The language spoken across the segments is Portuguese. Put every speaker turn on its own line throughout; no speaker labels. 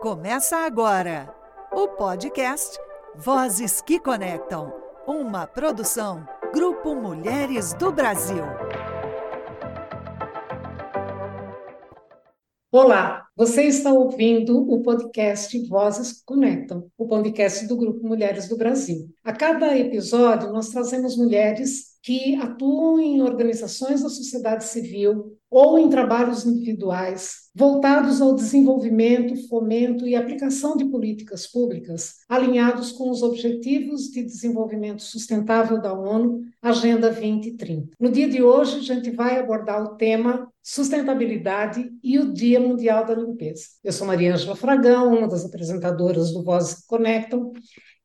Começa agora o podcast Vozes que Conectam, uma produção Grupo Mulheres do Brasil.
Olá, você está ouvindo o podcast Vozes Conectam, o podcast do Grupo Mulheres do Brasil. A cada episódio, nós trazemos mulheres que atuam em organizações da sociedade civil ou em trabalhos individuais voltados ao desenvolvimento, fomento e aplicação de políticas públicas alinhados com os Objetivos de Desenvolvimento Sustentável da ONU, Agenda 2030. No dia de hoje, a gente vai abordar o tema sustentabilidade e o Dia Mundial da Limpeza. Eu sou Maria Ângela Fragão, uma das apresentadoras do Voz Conectam,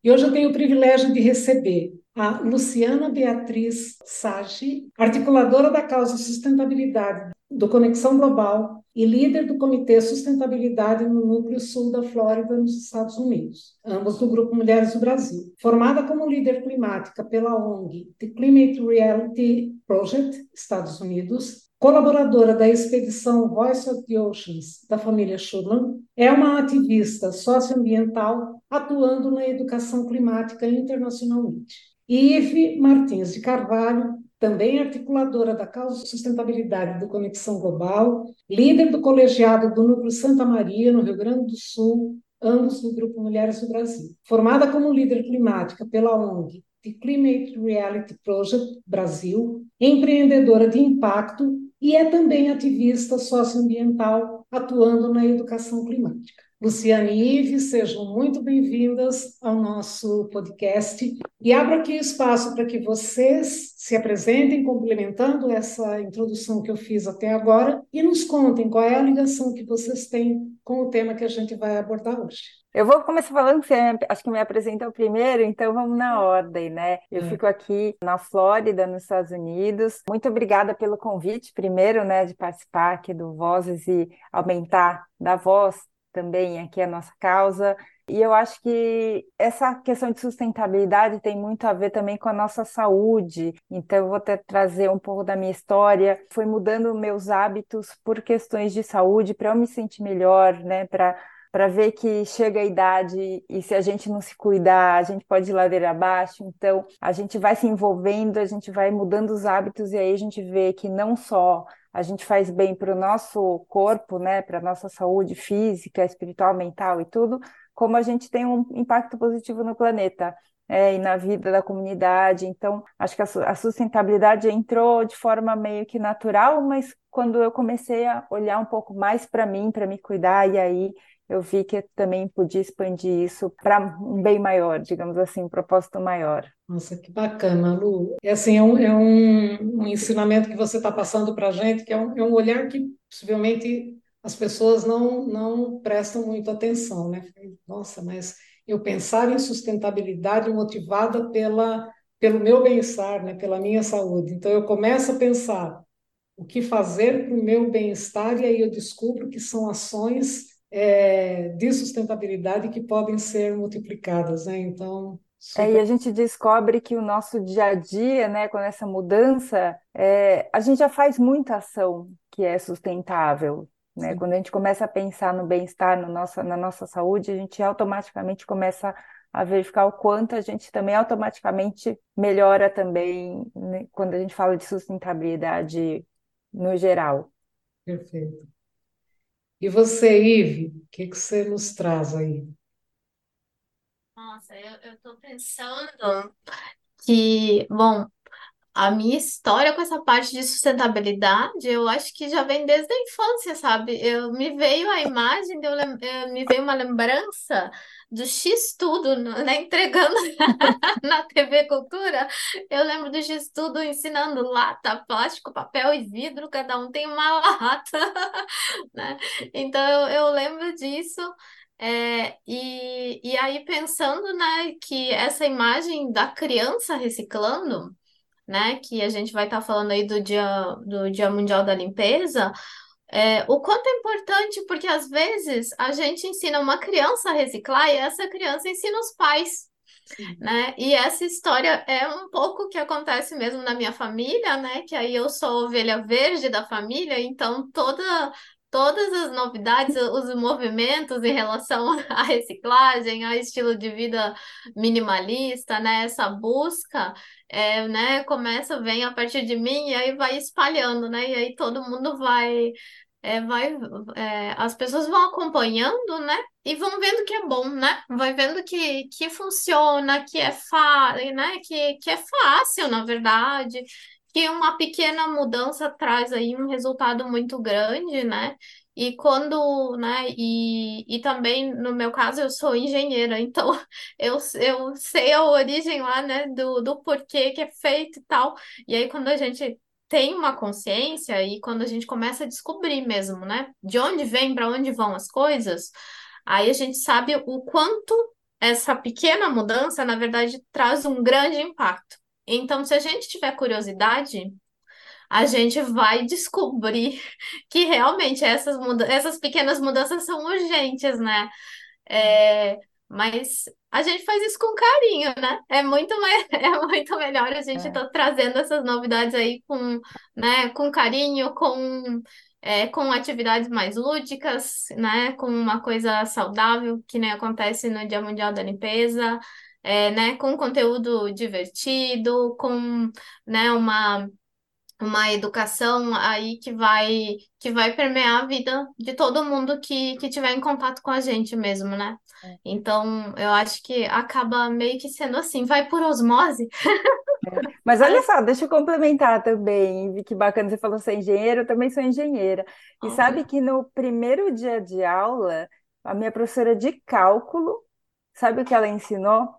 e hoje eu tenho o privilégio de receber a Luciana Beatriz Sagi, articuladora da causa sustentabilidade do Conexão Global e líder do Comitê Sustentabilidade no Núcleo Sul da Flórida, nos Estados Unidos, ambos do Grupo Mulheres do Brasil. Formada como líder climática pela ONG The Climate Reality Project, Estados Unidos, colaboradora da expedição Voice of the Oceans da família Schuland, é uma ativista socioambiental atuando na educação climática internacionalmente. Ive Martins de Carvalho também articuladora da causa sustentabilidade do Conexão Global, líder do colegiado do Núcleo Santa Maria, no Rio Grande do Sul, ambos do Grupo Mulheres do Brasil. Formada como líder climática pela ONG The Climate Reality Project Brasil, empreendedora de impacto e é também ativista socioambiental atuando na educação climática. Luciane e Ives, sejam muito bem-vindas ao nosso podcast e abro aqui espaço para que vocês se apresentem, complementando essa introdução que eu fiz até agora, e nos contem qual é a ligação que vocês têm com o tema que a gente vai abordar hoje.
Eu vou começar falando que você acho que me apresentou primeiro, então vamos na ordem, né? Eu é. fico aqui na Flórida, nos Estados Unidos. Muito obrigada pelo convite, primeiro, né, de participar aqui do Vozes e aumentar da voz também aqui a nossa causa. E eu acho que essa questão de sustentabilidade tem muito a ver também com a nossa saúde. Então, eu vou até trazer um pouco da minha história. Foi mudando meus hábitos por questões de saúde para eu me sentir melhor, né? Para para ver que chega a idade e se a gente não se cuidar, a gente pode ir ladeira abaixo. Então, a gente vai se envolvendo, a gente vai mudando os hábitos e aí a gente vê que não só a gente faz bem para o nosso corpo, né, para a nossa saúde física, espiritual, mental e tudo, como a gente tem um impacto positivo no planeta. É, e na vida da comunidade. Então, acho que a sustentabilidade entrou de forma meio que natural, mas quando eu comecei a olhar um pouco mais para mim, para me cuidar, e aí eu vi que também podia expandir isso para um bem maior, digamos assim, um propósito maior.
Nossa, que bacana, Lu. É assim, é um, é um, um ensinamento que você está passando para a gente, que é um, é um olhar que possivelmente as pessoas não, não prestam muito atenção, né? Nossa, mas eu pensar em sustentabilidade motivada pela, pelo meu bem-estar, né? pela minha saúde. Então, eu começo a pensar o que fazer para o meu bem-estar e aí eu descubro que são ações é, de sustentabilidade que podem ser multiplicadas, né? Então,
super... é, e a gente descobre que o nosso dia a dia, né, com essa mudança, é, a gente já faz muita ação que é sustentável. Né? Quando a gente começa a pensar no bem-estar, no nossa, na nossa saúde, a gente automaticamente começa a verificar o quanto a gente também automaticamente melhora também né, quando a gente fala de sustentabilidade no geral.
Perfeito. E você, Ive, o que, que você nos traz aí?
Nossa, eu estou pensando que, bom, a minha história com essa parte de sustentabilidade, eu acho que já vem desde a infância, sabe? Eu me veio a imagem, eu, eu me veio uma lembrança do X Tudo, né? Entregando na TV Cultura. Eu lembro do X Tudo ensinando lata, plástico, papel e vidro, cada um tem uma lata, né? Então eu, lembro disso. É, e, e aí pensando, né, que essa imagem da criança reciclando, né, que a gente vai estar tá falando aí do dia, do Dia Mundial da Limpeza, é, o quanto é importante, porque às vezes a gente ensina uma criança a reciclar e essa criança ensina os pais. Né? E essa história é um pouco que acontece mesmo na minha família, né? Que aí eu sou a ovelha verde da família, então toda todas as novidades, os movimentos em relação à reciclagem, ao estilo de vida minimalista, né? Essa busca, é, né? Começa, vem a partir de mim e aí vai espalhando, né? E aí todo mundo vai é, vai, é, as pessoas vão acompanhando, né? E vão vendo que é bom, né? Vai vendo que, que funciona, que é fácil, né? Que, que é fácil, na verdade, que uma pequena mudança traz aí um resultado muito grande, né? E quando, né, e, e também no meu caso eu sou engenheira, então eu, eu sei a origem lá, né, do, do porquê que é feito e tal. E aí quando a gente tem uma consciência e quando a gente começa a descobrir mesmo, né, de onde vem, para onde vão as coisas, aí a gente sabe o quanto essa pequena mudança, na verdade, traz um grande impacto. Então, se a gente tiver curiosidade, a gente vai descobrir que realmente essas, muda essas pequenas mudanças são urgentes, né? É, mas a gente faz isso com carinho, né? É muito, mais, é muito melhor a gente estar é. tá trazendo essas novidades aí com, né, com carinho, com, é, com atividades mais lúdicas, né? Com uma coisa saudável, que nem acontece no Dia Mundial da Limpeza, é, né? Com conteúdo divertido, com né, uma uma educação aí que vai que vai permear a vida de todo mundo que, que tiver em contato com a gente mesmo, né? É. Então, eu acho que acaba meio que sendo assim, vai por osmose.
É. Mas olha só, deixa eu complementar também, que bacana, você falou que você é engenheira, eu também sou engenheira. E sabe que no primeiro dia de aula, a minha professora de cálculo, sabe o que ela ensinou?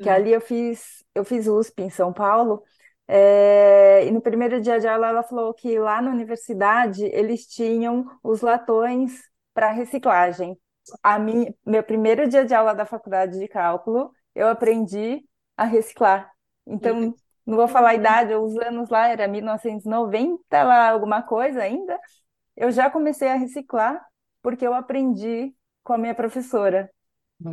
Que hum. ali eu fiz, eu fiz USP em São Paulo, é, e no primeiro dia de aula, ela falou que lá na universidade eles tinham os latões para reciclagem. A minha, meu primeiro dia de aula da faculdade de cálculo, eu aprendi a reciclar. Então, não vou falar a idade, os anos lá era 1990, lá alguma coisa ainda. Eu já comecei a reciclar porque eu aprendi com a minha professora.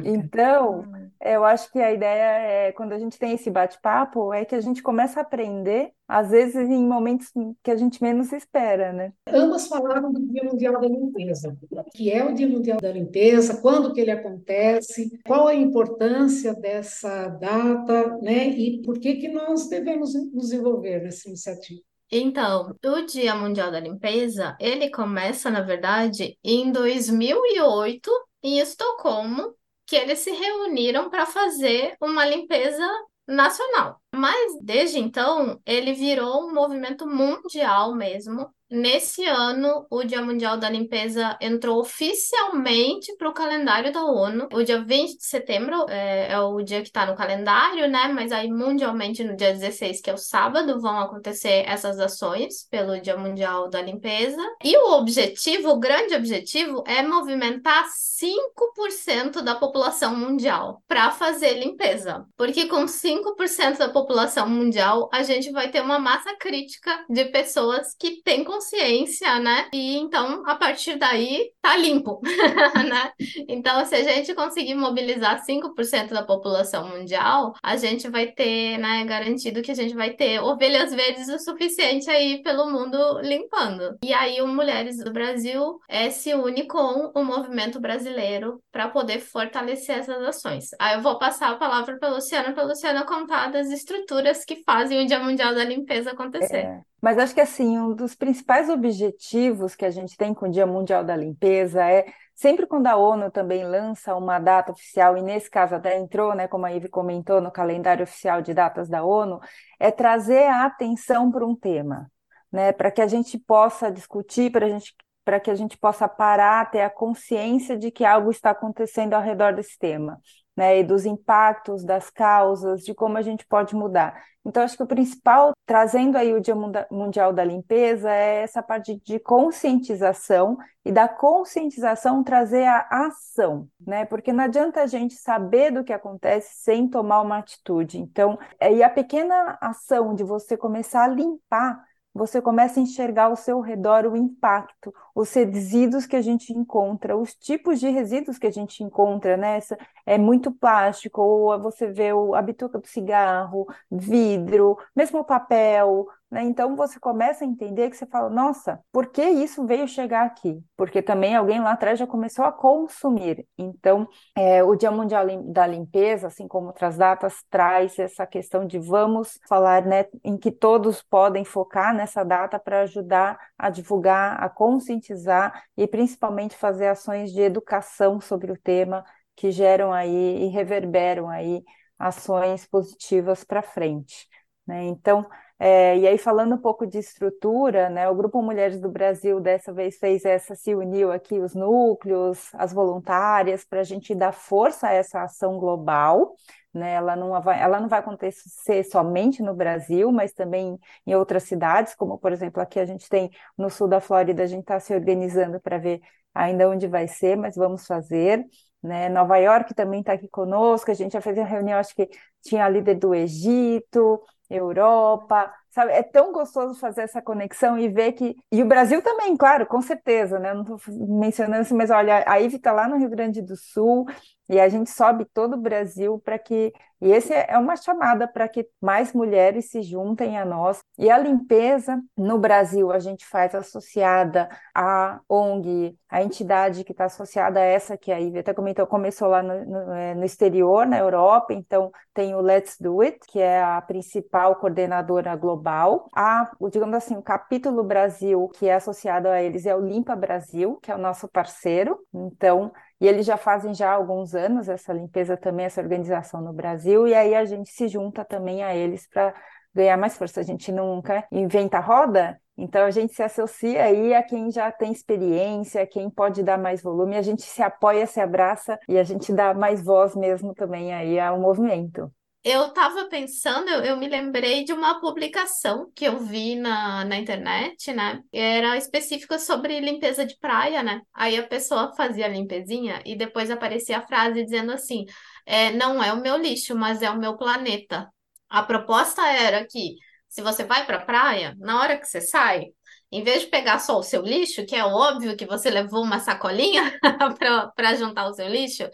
Então, eu acho que a ideia é, quando a gente tem esse bate-papo, é que a gente começa a aprender, às vezes em momentos que a gente menos espera, né?
Ambas falaram do Dia Mundial da Limpeza, que é o Dia Mundial da Limpeza, quando que ele acontece, qual a importância dessa data, né? E por que que nós devemos nos envolver nessa iniciativa?
Então, o Dia Mundial da Limpeza, ele começa, na verdade, em 2008, em Estocolmo, que eles se reuniram para fazer uma limpeza nacional. Mas desde então, ele virou um movimento mundial mesmo, Nesse ano, o Dia Mundial da Limpeza entrou oficialmente para o calendário da ONU. O dia 20 de setembro é, é o dia que está no calendário, né? Mas aí, mundialmente, no dia 16, que é o sábado, vão acontecer essas ações pelo Dia Mundial da Limpeza. E o objetivo, o grande objetivo, é movimentar 5% da população mundial para fazer limpeza. Porque com 5% da população mundial, a gente vai ter uma massa crítica de pessoas que têm consciência, né? E então, a partir daí, tá limpo, né? Então, se a gente conseguir mobilizar 5% da população mundial, a gente vai ter, né, garantido que a gente vai ter ovelhas verdes o suficiente aí pelo mundo limpando. E aí, o Mulheres do Brasil é, se une com o movimento brasileiro para poder fortalecer essas ações. Aí eu vou passar a palavra para Luciana, para Luciana contar das estruturas que fazem o Dia Mundial da Limpeza acontecer. É.
Mas acho que assim, um dos principais objetivos que a gente tem com o Dia Mundial da Limpeza é sempre quando a ONU também lança uma data oficial, e nesse caso até entrou, né, como a Ivy comentou, no calendário oficial de datas da ONU, é trazer a atenção para um tema, né, para que a gente possa discutir, para gente para que a gente possa parar, ter a consciência de que algo está acontecendo ao redor desse tema né, e dos impactos, das causas, de como a gente pode mudar. Então, acho que o principal, trazendo aí o Dia Mundial da Limpeza, é essa parte de conscientização e da conscientização trazer a ação, né? Porque não adianta a gente saber do que acontece sem tomar uma atitude. Então, e a pequena ação de você começar a limpar você começa a enxergar ao seu redor o impacto, os resíduos que a gente encontra, os tipos de resíduos que a gente encontra, né? é muito plástico, ou você vê o, a bituca do cigarro, vidro, mesmo papel, né? Então você começa a entender que você fala, nossa, por que isso veio chegar aqui? Porque também alguém lá atrás já começou a consumir. Então, é, o Dia Mundial da Limpeza, assim como outras datas, traz essa questão de vamos falar, né, em que todos podem focar nessa data para ajudar a divulgar, a conscientizar e principalmente fazer ações de educação sobre o tema que geram aí e reverberam aí ações positivas para frente. Né? Então, é, e aí falando um pouco de estrutura, né, o Grupo Mulheres do Brasil dessa vez fez essa, se uniu aqui os núcleos, as voluntárias, para a gente dar força a essa ação global, né, ela, não vai, ela não vai acontecer somente no Brasil, mas também em outras cidades, como por exemplo aqui a gente tem no sul da Flórida, a gente está se organizando para ver ainda onde vai ser, mas vamos fazer. Né? Nova York também está aqui conosco, a gente já fez uma reunião, acho que tinha a líder do Egito, Europa, sabe? É tão gostoso fazer essa conexão e ver que. E o Brasil também, claro, com certeza, né? Não estou mencionando assim, mas olha, a Ive está lá no Rio Grande do Sul e a gente sobe todo o Brasil para que. E esse é, é uma chamada para que mais mulheres se juntem a nós. E a limpeza no Brasil a gente faz associada à ONG, a entidade que está associada a essa que a Ive até comentou, começou lá no, no, é, no exterior, na Europa, então tem o Let's Do It, que é a principal coordenadora global. A, digamos assim, o capítulo Brasil, que é associado a eles, é o Limpa Brasil, que é o nosso parceiro. Então, e eles já fazem já há alguns anos essa limpeza também, essa organização no Brasil, e aí a gente se junta também a eles para ganhar mais força. A gente nunca inventa roda, então a gente se associa aí a quem já tem experiência, quem pode dar mais volume, a gente se apoia, se abraça e a gente dá mais voz mesmo também aí ao movimento.
Eu estava pensando, eu, eu, me lembrei de uma publicação que eu vi na, na internet, né? Era específica sobre limpeza de praia, né? Aí a pessoa fazia a limpezinha e depois aparecia a frase dizendo assim: é, não é o meu lixo, mas é o meu planeta. A proposta era que se você vai para a praia, na hora que você sai, em vez de pegar só o seu lixo, que é óbvio que você levou uma sacolinha para juntar o seu lixo,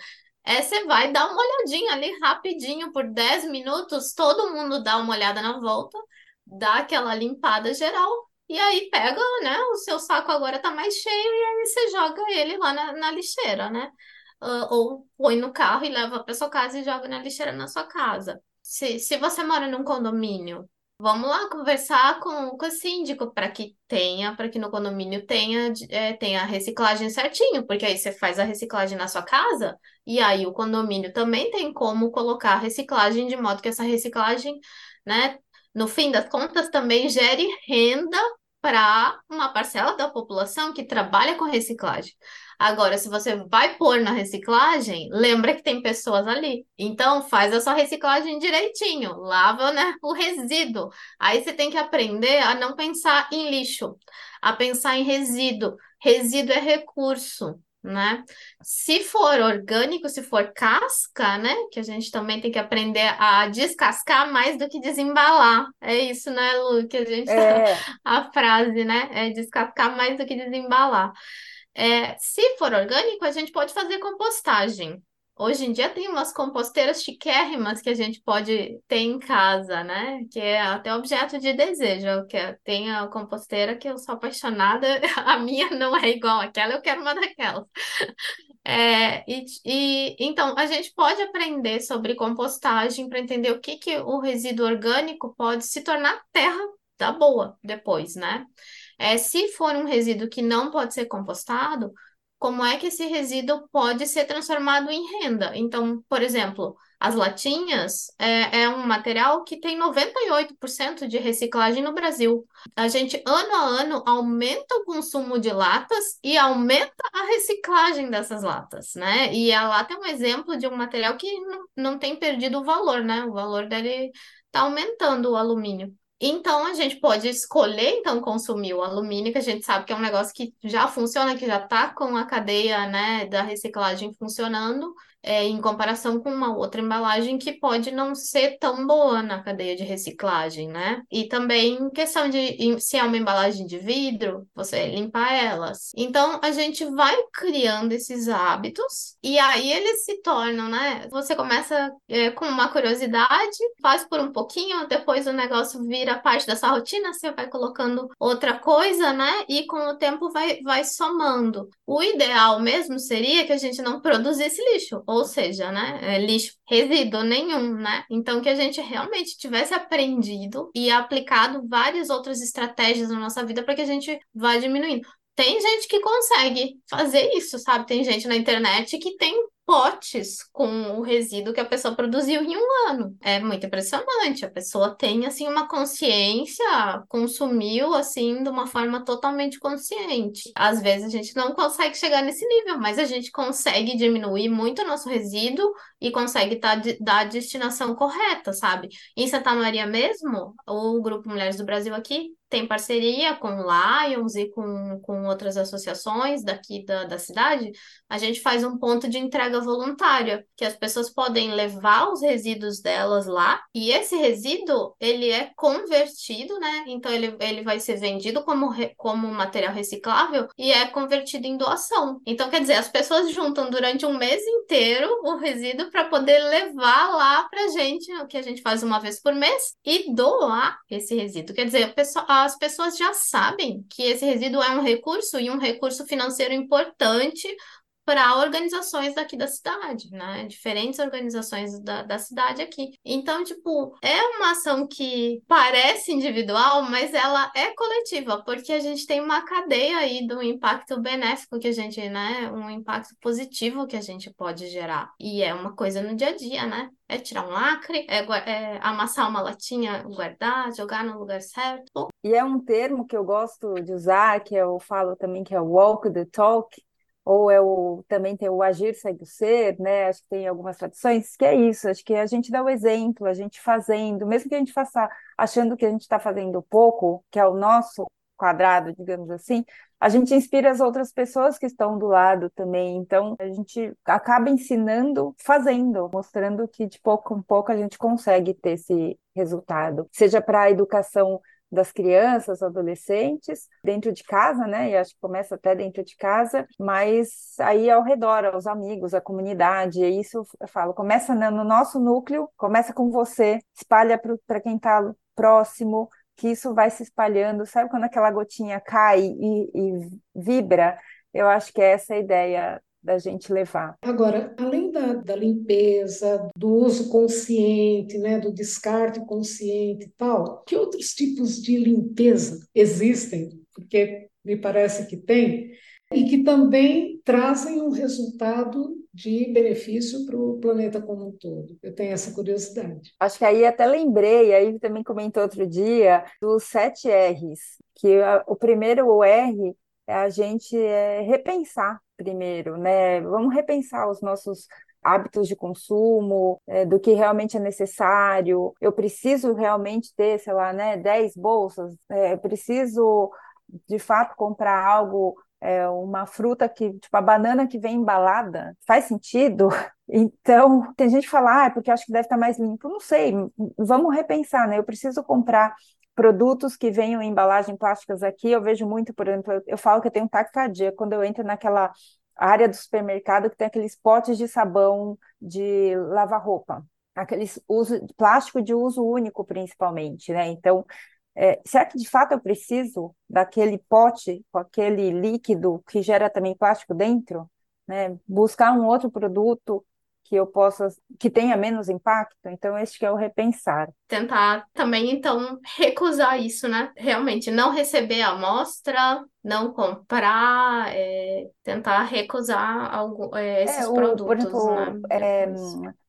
é, você vai dar uma olhadinha ali rapidinho, por 10 minutos, todo mundo dá uma olhada na volta, dá aquela limpada geral, e aí pega, né? O seu saco agora tá mais cheio, e aí você joga ele lá na, na lixeira, né? Uh, ou põe no carro e leva para sua casa e joga na lixeira na sua casa. Se, se você mora num condomínio Vamos lá conversar com, com o síndico para que tenha, para que no condomínio tenha, é, tenha a reciclagem certinho, porque aí você faz a reciclagem na sua casa e aí o condomínio também tem como colocar a reciclagem de modo que essa reciclagem, né, no fim das contas, também gere renda para uma parcela da população que trabalha com reciclagem. Agora, se você vai pôr na reciclagem, lembra que tem pessoas ali. Então, faz a sua reciclagem direitinho, lava, né, o resíduo. Aí você tem que aprender a não pensar em lixo, a pensar em resíduo. Resíduo é recurso, né? Se for orgânico, se for casca, né? Que a gente também tem que aprender a descascar mais do que desembalar. É isso, né, Lu? Que a gente é. a frase, né? É descascar mais do que desembalar. É, se for orgânico, a gente pode fazer compostagem. Hoje em dia tem umas composteiras chiquérrimas que a gente pode ter em casa, né? Que é até objeto de desejo. Que tem a composteira que eu sou apaixonada, a minha não é igual àquela, eu quero uma daquelas. É, e, e, então a gente pode aprender sobre compostagem para entender o que, que o resíduo orgânico pode se tornar terra da boa depois, né? É, se for um resíduo que não pode ser compostado, como é que esse resíduo pode ser transformado em renda? Então, por exemplo, as latinhas é, é um material que tem 98% de reciclagem no Brasil. A gente, ano a ano, aumenta o consumo de latas e aumenta a reciclagem dessas latas, né? E a lata é um exemplo de um material que não, não tem perdido o valor, né? O valor dele está aumentando o alumínio. Então, a gente pode escolher, então, consumir o alumínio, que a gente sabe que é um negócio que já funciona, que já está com a cadeia, né, da reciclagem funcionando, é, em comparação com uma outra embalagem que pode não ser tão boa na cadeia de reciclagem, né? E também questão de se é uma embalagem de vidro, você limpar elas. Então a gente vai criando esses hábitos e aí eles se tornam, né? Você começa é, com uma curiosidade, faz por um pouquinho, depois o negócio vira parte da sua rotina, você vai colocando outra coisa, né? E com o tempo vai, vai somando. O ideal mesmo seria que a gente não produzisse lixo, ou seja, né? É lixo, resíduo nenhum, né? Então que a gente realmente tivesse aprendido e aplicado várias outras estratégias na nossa vida para que a gente vá diminuindo. Tem gente que consegue fazer isso, sabe? Tem gente na internet que tem potes com o resíduo que a pessoa produziu em um ano. É muito impressionante. A pessoa tem assim uma consciência, consumiu assim de uma forma totalmente consciente. Às vezes a gente não consegue chegar nesse nível, mas a gente consegue diminuir muito o nosso resíduo e consegue dar, dar a destinação correta, sabe? Em Santa Maria mesmo, o Grupo Mulheres do Brasil aqui tem parceria com Lions e com, com outras associações daqui da, da cidade, a gente faz um ponto de entrega voluntária, que as pessoas podem levar os resíduos delas lá, e esse resíduo, ele é convertido, né? Então, ele, ele vai ser vendido como, como material reciclável e é convertido em doação. Então, quer dizer, as pessoas juntam durante um mês inteiro o resíduo para poder levar lá para gente, o que a gente faz uma vez por mês, e doar esse resíduo. Quer dizer, a pessoa as pessoas já sabem que esse resíduo é um recurso e um recurso financeiro importante para organizações daqui da cidade, né? Diferentes organizações da, da cidade aqui. Então, tipo, é uma ação que parece individual, mas ela é coletiva, porque a gente tem uma cadeia aí do impacto benéfico que a gente, né? Um impacto positivo que a gente pode gerar. E é uma coisa no dia a dia, né? É tirar um lacre, é, é amassar uma latinha, guardar, jogar no lugar certo.
E é um termo que eu gosto de usar, que eu falo também que é walk the talk, ou é o, também tem o agir segue o ser, né? Acho que tem algumas tradições que é isso, acho que a gente dá o exemplo, a gente fazendo, mesmo que a gente faça achando que a gente está fazendo pouco, que é o nosso quadrado, digamos assim, a gente inspira as outras pessoas que estão do lado também. Então, a gente acaba ensinando fazendo, mostrando que de pouco em pouco a gente consegue ter esse resultado, seja para a educação das crianças, adolescentes, dentro de casa, né? E acho que começa até dentro de casa, mas aí ao redor, aos amigos, à comunidade, e isso eu falo, começa no nosso núcleo, começa com você, espalha para quem está próximo, que isso vai se espalhando, sabe quando aquela gotinha cai e, e vibra? Eu acho que é essa a ideia da gente levar.
Agora, além da, da limpeza, do uso consciente, né, do descarte consciente e tal, que outros tipos de limpeza existem? Porque me parece que tem, e que também trazem um resultado de benefício para o planeta como um todo. Eu tenho essa curiosidade.
Acho que aí até lembrei, aí também comentou outro dia, dos sete R's, que o primeiro o R é a gente é, repensar primeiro, né? Vamos repensar os nossos hábitos de consumo, é, do que realmente é necessário. Eu preciso realmente ter, sei lá, né, 10 bolsas, é, preciso de fato comprar algo, é, uma fruta que, tipo, a banana que vem embalada, faz sentido? Então, tem gente que fala, ah, é porque acho que deve estar mais limpo. Não sei, vamos repensar, né? Eu preciso comprar produtos que venham em embalagem plásticas aqui, eu vejo muito, por exemplo, eu, falo que eu tenho taquicardia quando eu entro naquela área do supermercado que tem aqueles potes de sabão de lavar roupa, aqueles uso plástico de uso único principalmente, né? Então, é, será que de fato eu preciso daquele pote com aquele líquido que gera também plástico dentro? Né? Buscar um outro produto que eu possa, que tenha menos impacto. Então, este que é o repensar.
Tentar também, então, recusar isso, né? Realmente, não receber a amostra, não comprar, é, tentar recusar algo, é, esses é, o, produtos, por exemplo, né?
É,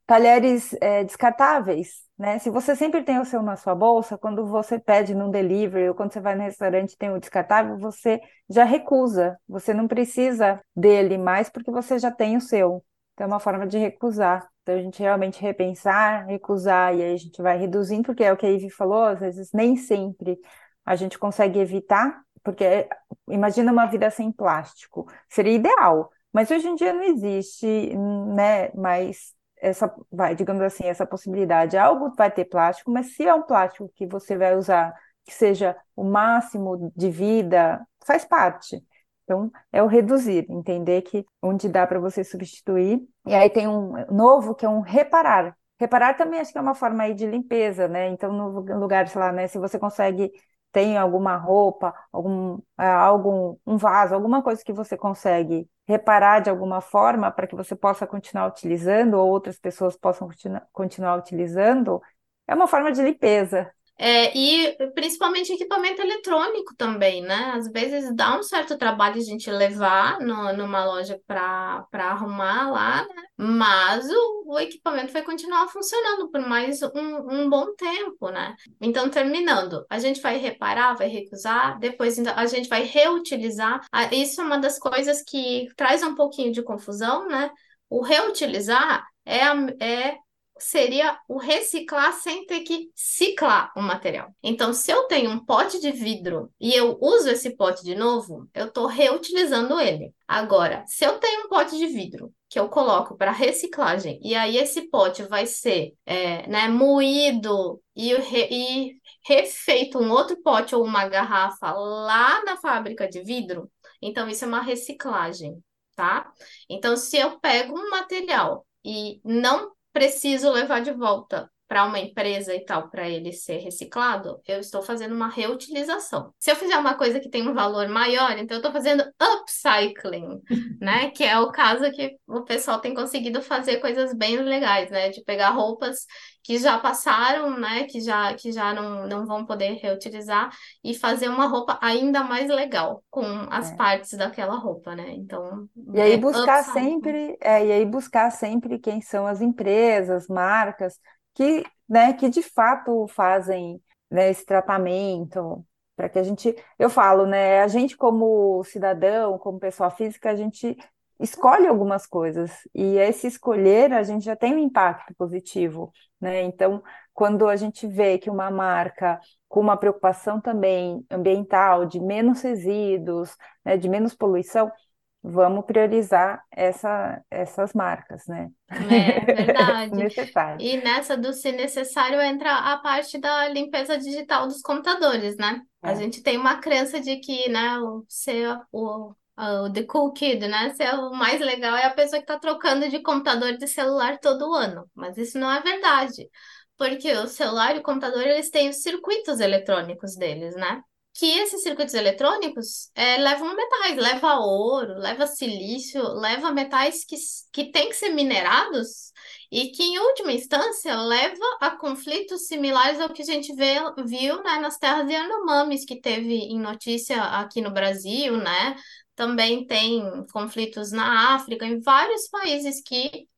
talheres é, descartáveis, né? Se você sempre tem o seu na sua bolsa, quando você pede num delivery ou quando você vai no restaurante e tem o descartável, você já recusa. Você não precisa dele mais porque você já tem o seu. Então, é uma forma de recusar. Então, a gente realmente repensar, recusar, e aí a gente vai reduzindo, porque é o que a Ivy falou, às vezes nem sempre a gente consegue evitar, porque imagina uma vida sem plástico, seria ideal, mas hoje em dia não existe, né, mais essa, vai, digamos assim, essa possibilidade. Algo vai ter plástico, mas se é um plástico que você vai usar que seja o máximo de vida, faz parte. Então, é o reduzir, entender que onde dá para você substituir. E aí tem um novo que é um reparar. reparar também acho que é uma forma aí de limpeza, né? Então, no lugar, sei lá, né, se você consegue tem alguma roupa, algum, é, algum um vaso, alguma coisa que você consegue reparar de alguma forma para que você possa continuar utilizando ou outras pessoas possam continu continuar utilizando, é uma forma de limpeza.
É, e principalmente equipamento eletrônico também, né? Às vezes dá um certo trabalho a gente levar no, numa loja para arrumar lá, né? Mas o, o equipamento vai continuar funcionando por mais um, um bom tempo, né? Então, terminando, a gente vai reparar, vai recusar, depois a gente vai reutilizar. Ah, isso é uma das coisas que traz um pouquinho de confusão, né? O reutilizar é, é seria o reciclar sem ter que ciclar o material. Então, se eu tenho um pote de vidro e eu uso esse pote de novo, eu estou reutilizando ele. Agora, se eu tenho um pote de vidro que eu coloco para reciclagem e aí esse pote vai ser é, né, moído e, re, e refeito um outro pote ou uma garrafa lá na fábrica de vidro, então isso é uma reciclagem, tá? Então, se eu pego um material e não preciso levar de volta para uma empresa e tal, para ele ser reciclado, eu estou fazendo uma reutilização. Se eu fizer uma coisa que tem um valor maior, então eu estou fazendo upcycling, né? Que é o caso que o pessoal tem conseguido fazer coisas bem legais, né? De pegar roupas que já passaram, né? Que já, que já não, não vão poder reutilizar e fazer uma roupa ainda mais legal com as é. partes daquela roupa, né? Então.
E aí é buscar sempre, é, e aí buscar sempre quem são as empresas, marcas que, né, que de fato fazem né, esse tratamento, para que a gente, eu falo, né, a gente como cidadão, como pessoa física, a gente escolhe algumas coisas e esse escolher a gente já tem um impacto positivo, né? Então, quando a gente vê que uma marca com uma preocupação também ambiental, de menos resíduos, né, de menos poluição, vamos priorizar essa, essas marcas, né?
É verdade. necessário. E nessa do se necessário entra a parte da limpeza digital dos computadores, né? É. A gente tem uma crença de que, né, o ser o o The Cool Kid, né? Ser o mais legal é a pessoa que está trocando de computador de celular todo ano. Mas isso não é verdade. Porque o celular e o computador, eles têm os circuitos eletrônicos deles, né? Que esses circuitos eletrônicos é, levam metais, leva ouro, leva silício, leva metais que, que têm que ser minerados e que, em última instância, leva a conflitos similares ao que a gente vê, viu né, nas terras de Yanomamis, que teve em notícia aqui no Brasil, né? Também tem conflitos na África, em vários países que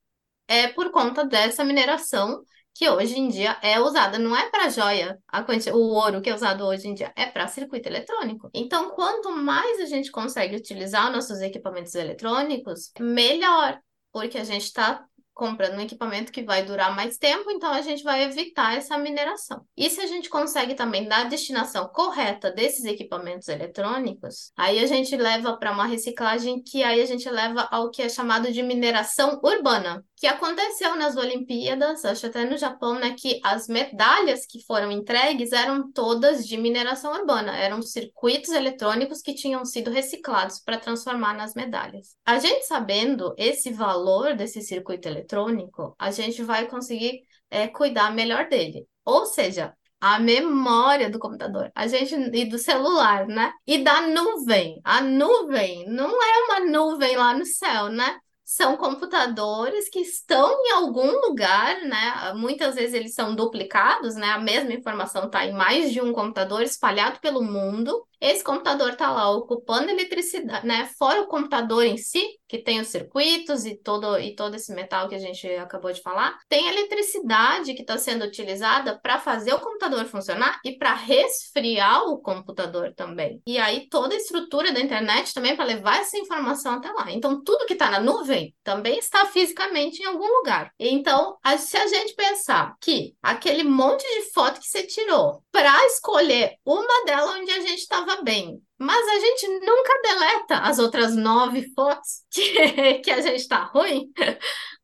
é por conta dessa mineração que hoje em dia é usada, não é para joia, a o ouro que é usado hoje em dia é para circuito eletrônico. Então, quanto mais a gente consegue utilizar nossos equipamentos eletrônicos, melhor, porque a gente está comprando um equipamento que vai durar mais tempo, então a gente vai evitar essa mineração. E se a gente consegue também dar a destinação correta desses equipamentos eletrônicos, aí a gente leva para uma reciclagem que aí a gente leva ao que é chamado de mineração urbana, que aconteceu nas Olimpíadas, acho até no Japão, né, que as medalhas que foram entregues eram todas de mineração urbana, eram circuitos eletrônicos que tinham sido reciclados para transformar nas medalhas. A gente sabendo esse valor desse circuito eletrônico, a gente vai conseguir é, cuidar melhor dele. Ou seja, a memória do computador, a gente e do celular, né? E da nuvem. A nuvem não é uma nuvem lá no céu, né? São computadores que estão em algum lugar, né? Muitas vezes eles são duplicados, né? A mesma informação está em mais de um computador espalhado pelo mundo. Esse computador está lá ocupando eletricidade, né? Fora o computador em si, que tem os circuitos e todo, e todo esse metal que a gente acabou de falar, tem eletricidade que está sendo utilizada para fazer o computador funcionar e para resfriar o computador também. E aí toda a estrutura da internet também para levar essa informação até lá. Então, tudo que está na nuvem também está fisicamente em algum lugar. Então, se a gente pensar que aquele monte de foto que você tirou para escolher uma delas onde a gente estava bem mas a gente nunca deleta as outras nove fotos que, que a gente está ruim.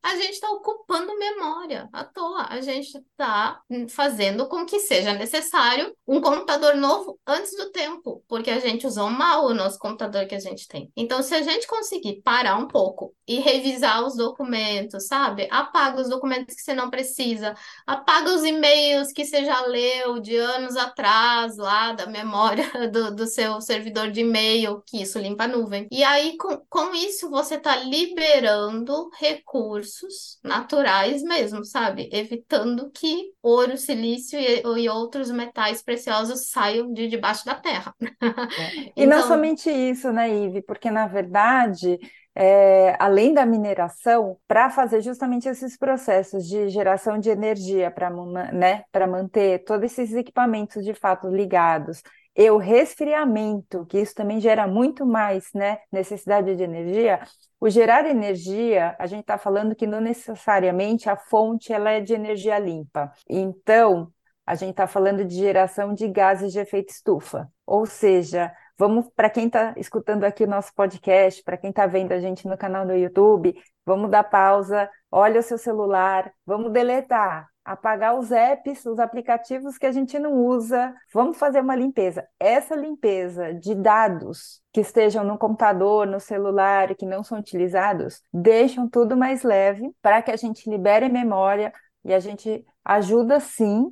A gente está ocupando memória à toa. A gente está fazendo com que seja necessário um computador novo antes do tempo, porque a gente usou mal o nosso computador que a gente tem. Então, se a gente conseguir parar um pouco e revisar os documentos, sabe? Apaga os documentos que você não precisa, apaga os e-mails que você já leu de anos atrás, lá da memória do, do seu servidor de e-mail, que isso limpa a nuvem. E aí, com, com isso, você está liberando recursos naturais mesmo, sabe? Evitando que ouro, silício e, e outros metais preciosos saiam de debaixo da terra.
É. E então... não somente isso, né, Ive? Porque, na verdade, é, além da mineração, para fazer justamente esses processos de geração de energia, para né, manter todos esses equipamentos de fato ligados, e o resfriamento, que isso também gera muito mais né, necessidade de energia, o gerar energia, a gente está falando que não necessariamente a fonte ela é de energia limpa. Então, a gente está falando de geração de gases de efeito estufa. Ou seja, vamos, para quem está escutando aqui o nosso podcast, para quem está vendo a gente no canal do YouTube, vamos dar pausa, olha o seu celular, vamos deletar apagar os apps, os aplicativos que a gente não usa. Vamos fazer uma limpeza. Essa limpeza de dados que estejam no computador, no celular, que não são utilizados, deixam tudo mais leve para que a gente libere memória e a gente ajuda sim.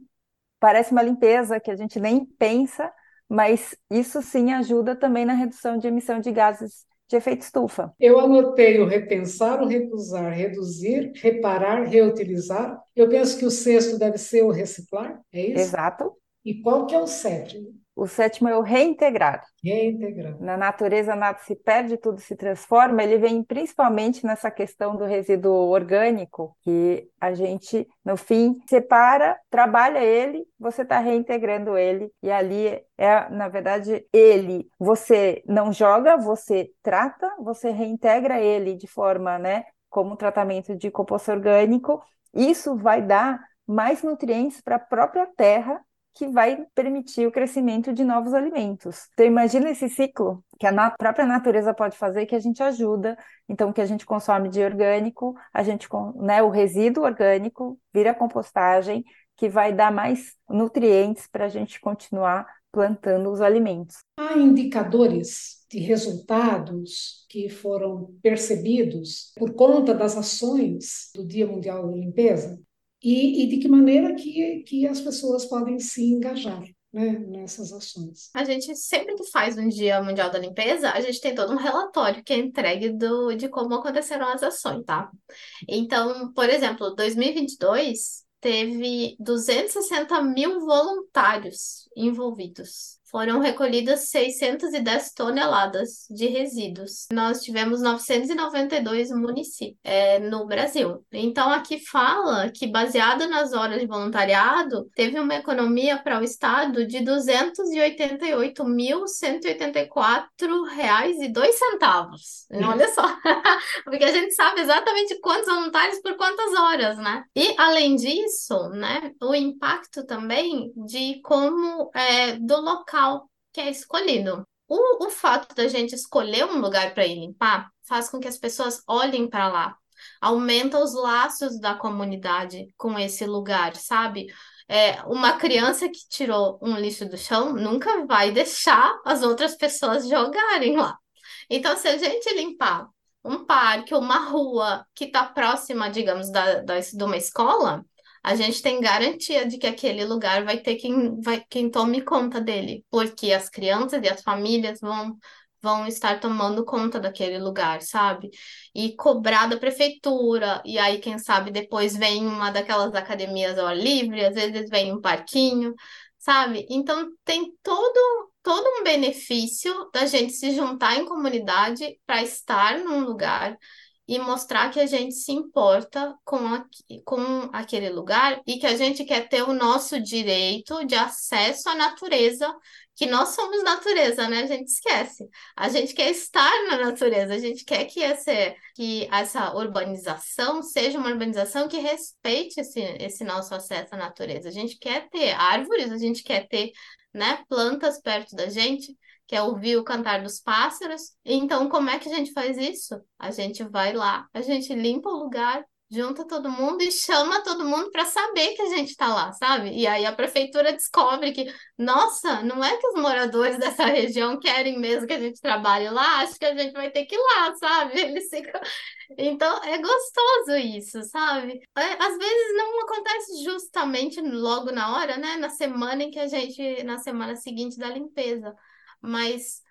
Parece uma limpeza que a gente nem pensa, mas isso sim ajuda também na redução de emissão de gases de efeito estufa.
Eu anotei o repensar, o recusar, reduzir, reparar, reutilizar. Eu penso que o sexto deve ser o reciclar, é isso?
Exato.
E qual que é o sétimo?
O sétimo é o reintegrar.
Reintegrar.
Na natureza nada se perde, tudo se transforma. Ele vem principalmente nessa questão do resíduo orgânico, que a gente, no fim, separa, trabalha ele, você está reintegrando ele, e ali é, na verdade, ele, você não joga, você trata, você reintegra ele de forma, né, como tratamento de composto orgânico. Isso vai dar mais nutrientes para a própria terra que vai permitir o crescimento de novos alimentos. Então, imagina esse ciclo que a própria natureza pode fazer que a gente ajuda. Então, o que a gente consome de orgânico, a gente, né, o resíduo orgânico vira compostagem, que vai dar mais nutrientes para a gente continuar plantando os alimentos.
Há indicadores de resultados que foram percebidos por conta das ações do Dia Mundial da Limpeza? E, e de que maneira que, que as pessoas podem se engajar. Né, nessas ações.
A gente sempre que faz um Dia Mundial da Limpeza, a gente tem todo um relatório que é entregue do, de como aconteceram as ações, tá? Então, por exemplo, 2022 teve 260 mil voluntários envolvidos foram recolhidas 610 toneladas de resíduos. Nós tivemos 992 municípios é, no Brasil. Então, aqui fala que, baseado nas horas de voluntariado, teve uma economia para o Estado de R$ 288.184,02. Olha só, porque a gente sabe exatamente quantos voluntários por quantas horas, né? E, além disso, né, o impacto também de como é, do local local que é escolhido. O, o fato da gente escolher um lugar para ir limpar faz com que as pessoas olhem para lá, aumenta os laços da comunidade com esse lugar, sabe? É, uma criança que tirou um lixo do chão nunca vai deixar as outras pessoas jogarem lá. Então, se a gente limpar um parque, uma rua que está próxima, digamos, da, da, de uma escola, a gente tem garantia de que aquele lugar vai ter quem, vai, quem tome conta dele, porque as crianças e as famílias vão vão estar tomando conta daquele lugar, sabe? E cobrar da prefeitura, e aí, quem sabe, depois vem uma daquelas academias ao ar livre, às vezes vem um parquinho, sabe? Então, tem todo, todo um benefício da gente se juntar em comunidade para estar num lugar e mostrar que a gente se importa com, a, com aquele lugar e que a gente quer ter o nosso direito de acesso à natureza, que nós somos natureza, né? A gente esquece. A gente quer estar na natureza, a gente quer que, esse, que essa urbanização seja uma urbanização que respeite esse, esse nosso acesso à natureza. A gente quer ter árvores, a gente quer ter né, plantas perto da gente que é ouvir o cantar dos pássaros. Então, como é que a gente faz isso? A gente vai lá, a gente limpa o lugar junta todo mundo e chama todo mundo para saber que a gente está lá, sabe? E aí a prefeitura descobre que, nossa, não é que os moradores dessa região querem mesmo que a gente trabalhe lá, acho que a gente vai ter que ir lá, sabe? Eles ficam. Então é gostoso isso, sabe? É, às vezes não acontece justamente logo na hora, né? Na semana em que a gente, na semana seguinte da limpeza, mas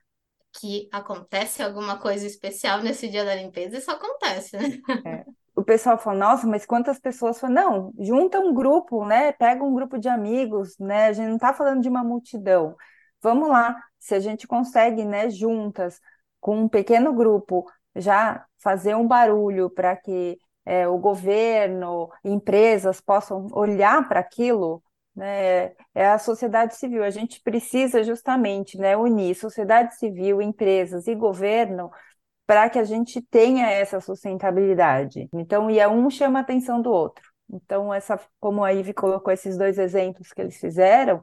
que acontece alguma coisa especial nesse dia da limpeza, isso acontece, né?
É o pessoal fala, nossa, mas quantas pessoas falam, não, junta um grupo, né? Pega um grupo de amigos, né? A gente não está falando de uma multidão. Vamos lá, se a gente consegue, né, juntas, com um pequeno grupo, já fazer um barulho para que é, o governo, empresas possam olhar para aquilo, né? É a sociedade civil. A gente precisa justamente, né, unir sociedade civil, empresas e governo para que a gente tenha essa sustentabilidade. Então, e um chama a atenção do outro. Então, essa, como a Ive colocou esses dois exemplos que eles fizeram,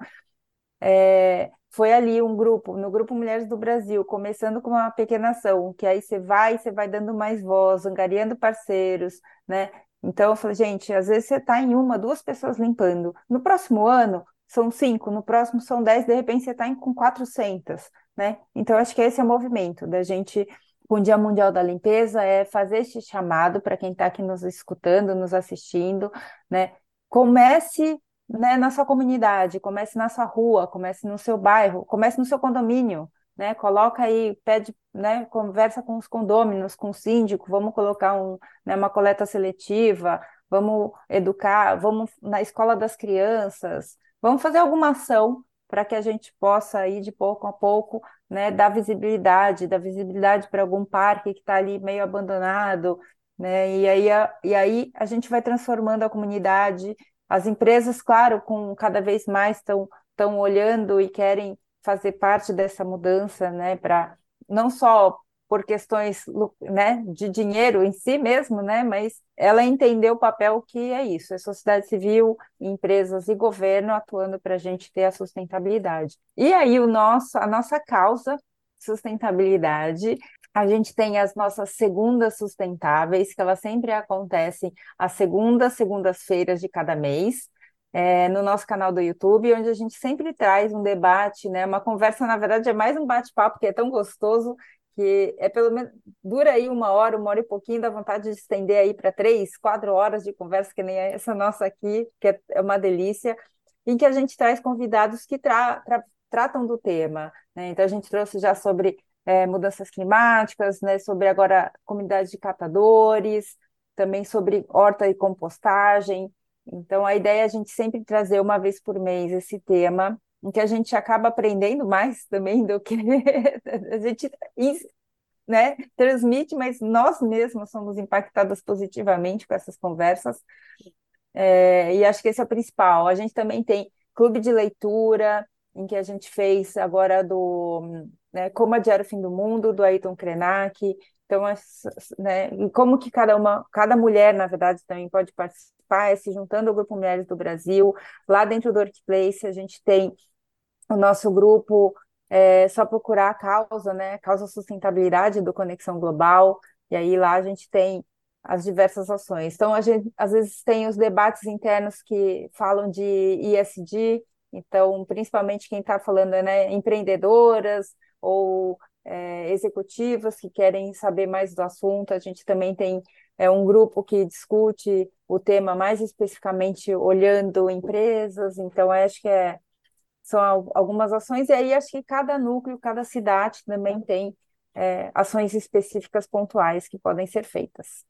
é, foi ali um grupo, no Grupo Mulheres do Brasil, começando com uma pequena ação, que aí você vai, você vai dando mais voz, angariando parceiros, né? Então, eu falei, gente, às vezes você está em uma, duas pessoas limpando. No próximo ano, são cinco, no próximo são dez, de repente você está com 400, né? Então, acho que esse é o movimento da gente com o Dia Mundial da Limpeza é fazer este chamado para quem está aqui nos escutando, nos assistindo, né? Comece né, na sua comunidade, comece na sua rua, comece no seu bairro, comece no seu condomínio, né? Coloca aí, pede, né? Conversa com os condôminos, com o síndico, vamos colocar um, né, uma coleta seletiva, vamos educar, vamos na escola das crianças, vamos fazer alguma ação para que a gente possa ir de pouco a pouco, né, dar visibilidade, dar visibilidade para algum parque que está ali meio abandonado, né, e aí, a, e aí a gente vai transformando a comunidade, as empresas, claro, com cada vez mais estão estão olhando e querem fazer parte dessa mudança, né, para não só por questões né, de dinheiro em si mesmo, né, mas ela entendeu o papel que é isso, é sociedade civil, empresas e governo atuando para a gente ter a sustentabilidade. E aí o nosso, a nossa causa, sustentabilidade, a gente tem as nossas segundas sustentáveis, que elas sempre acontecem às segundas, segundas-feiras de cada mês, é, no nosso canal do YouTube, onde a gente sempre traz um debate, né? Uma conversa, na verdade, é mais um bate-papo, que é tão gostoso que é pelo menos dura aí uma hora, uma hora e pouquinho, dá vontade de estender aí para três, quatro horas de conversa, que nem essa nossa aqui, que é, uma delícia, em que a gente traz convidados que tra tra tratam do tema. Né? Então, a gente trouxe já sobre é, mudanças climáticas, né? sobre agora comunidade de catadores, também sobre horta e compostagem. Então, a ideia é a gente sempre trazer uma vez por mês esse tema em que a gente acaba aprendendo mais também do que a gente né, transmite, mas nós mesmos somos impactadas positivamente com essas conversas. É, e acho que esse é o principal. A gente também tem clube de leitura, em que a gente fez agora do né, Como Adiar o Fim do Mundo, do Ayrton Krenak. Então, né, e como que cada uma, cada mulher, na verdade, também pode participar, é se juntando ao Grupo Mulheres do Brasil. Lá dentro do Workplace, a gente tem o nosso grupo é só procurar a causa, né? Causa sustentabilidade do Conexão Global, e aí lá a gente tem as diversas ações. Então, a gente às vezes tem os debates internos que falam de ISD, então, principalmente quem está falando é né, empreendedoras ou é, executivas que querem saber mais do assunto. A gente também tem é, um grupo que discute o tema mais especificamente olhando empresas, então acho que é são algumas ações, e aí acho que cada núcleo, cada cidade também tem é, ações específicas pontuais que podem ser feitas.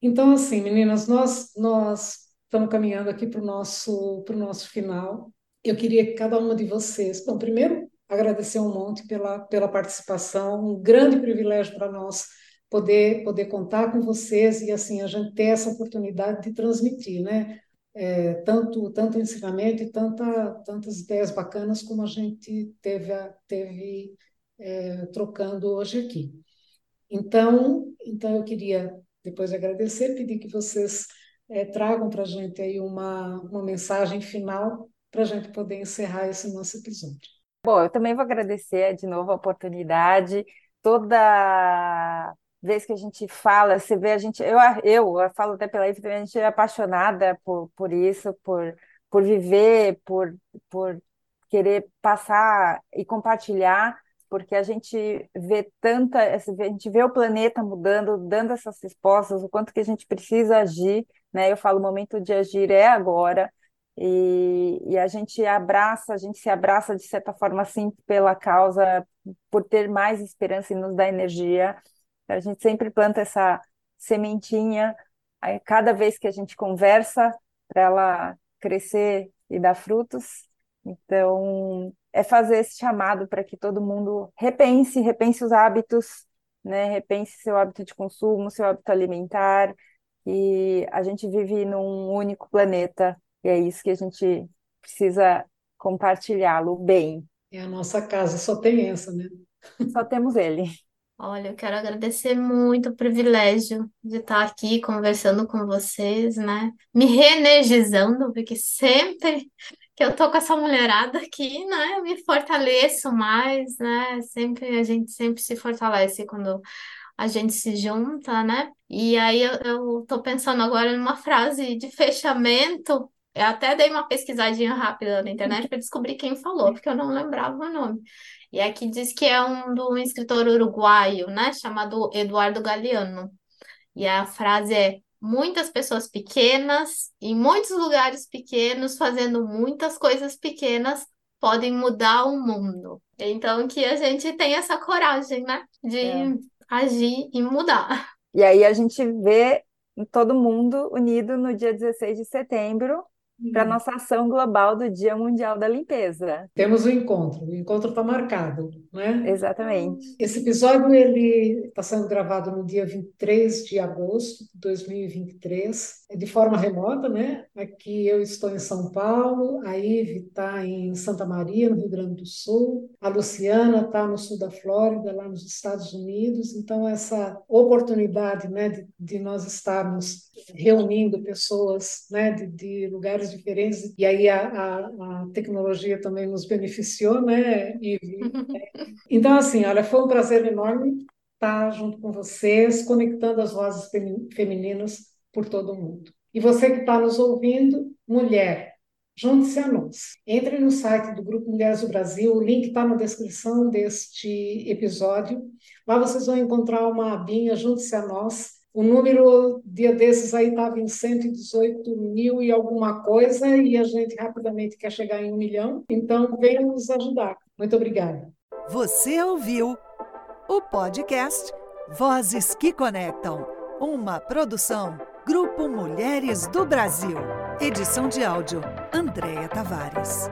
Então, assim, meninas, nós, nós estamos caminhando aqui para o nosso, nosso final. Eu queria que cada uma de vocês, bom, primeiro, agradecer um monte pela, pela participação, um grande privilégio para nós poder, poder contar com vocês e, assim, a gente ter essa oportunidade de transmitir, né? é, tanto tanto ensinamento e tanta, tantas ideias bacanas como a gente teve, teve é, trocando hoje aqui. Então, então eu queria depois agradecer, pedir que vocês é, tragam para a gente aí uma, uma mensagem final para a gente poder encerrar esse nosso episódio.
Bom, eu também vou agradecer de novo a oportunidade, toda vez que a gente fala, você vê a gente, eu, eu, eu falo até pela IFE, a gente é apaixonada por, por isso, por, por viver, por, por querer passar e compartilhar, porque a gente vê tanta, a gente vê o planeta mudando, dando essas respostas, o quanto que a gente precisa agir, né? Eu falo, o momento de agir é agora, e, e a gente abraça, a gente se abraça de certa forma assim pela causa, por ter mais esperança e nos dar energia. A gente sempre planta essa sementinha, aí cada vez que a gente conversa, para ela crescer e dar frutos. Então, é fazer esse chamado para que todo mundo repense, repense os hábitos, né? Repense seu hábito de consumo, seu hábito alimentar. E a gente vive num único planeta e é isso que a gente precisa compartilhá-lo bem.
É a nossa casa, só tem essa, né?
Só temos ele.
Olha, eu quero agradecer muito o privilégio de estar aqui conversando com vocês, né? Me reenergizando, porque sempre que eu tô com essa mulherada aqui, né, eu me fortaleço mais, né? Sempre a gente sempre se fortalece quando a gente se junta, né? E aí eu, eu tô pensando agora numa frase de fechamento. Eu até dei uma pesquisadinha rápida na internet para descobrir quem falou, porque eu não lembrava o nome. E aqui diz que é um do um escritor uruguaio, né, chamado Eduardo Galeano. E a frase é: muitas pessoas pequenas, em muitos lugares pequenos, fazendo muitas coisas pequenas, podem mudar o mundo. Então, que a gente tenha essa coragem, né, de é. agir e mudar.
E aí a gente vê todo mundo unido no dia 16 de setembro para a nossa ação global do Dia Mundial da Limpeza.
Temos o um encontro, o encontro está marcado, né?
Exatamente.
Esse episódio ele está sendo gravado no dia 23 de agosto de 2023, de forma remota, né? Aqui eu estou em São Paulo, a Ive está em Santa Maria, no Rio Grande do Sul, a Luciana está no sul da Flórida, lá nos Estados Unidos. Então essa oportunidade, né, de, de nós estarmos reunindo pessoas, né, de, de lugares diferentes. E aí a, a, a tecnologia também nos beneficiou, né? Então, assim, olha, foi um prazer enorme estar junto com vocês, conectando as vozes femininas por todo o mundo. E você que está nos ouvindo, mulher, junte-se a nós. Entre no site do Grupo Mulheres do Brasil, o link está na descrição deste episódio. Lá vocês vão encontrar uma abinha, junte-se a nós o número, dia desses aí, estava em 118 mil e alguma coisa, e a gente rapidamente quer chegar em um milhão. Então, venham nos ajudar. Muito obrigada.
Você ouviu o podcast Vozes que Conectam, uma produção Grupo Mulheres do Brasil. Edição de áudio, Andréa Tavares.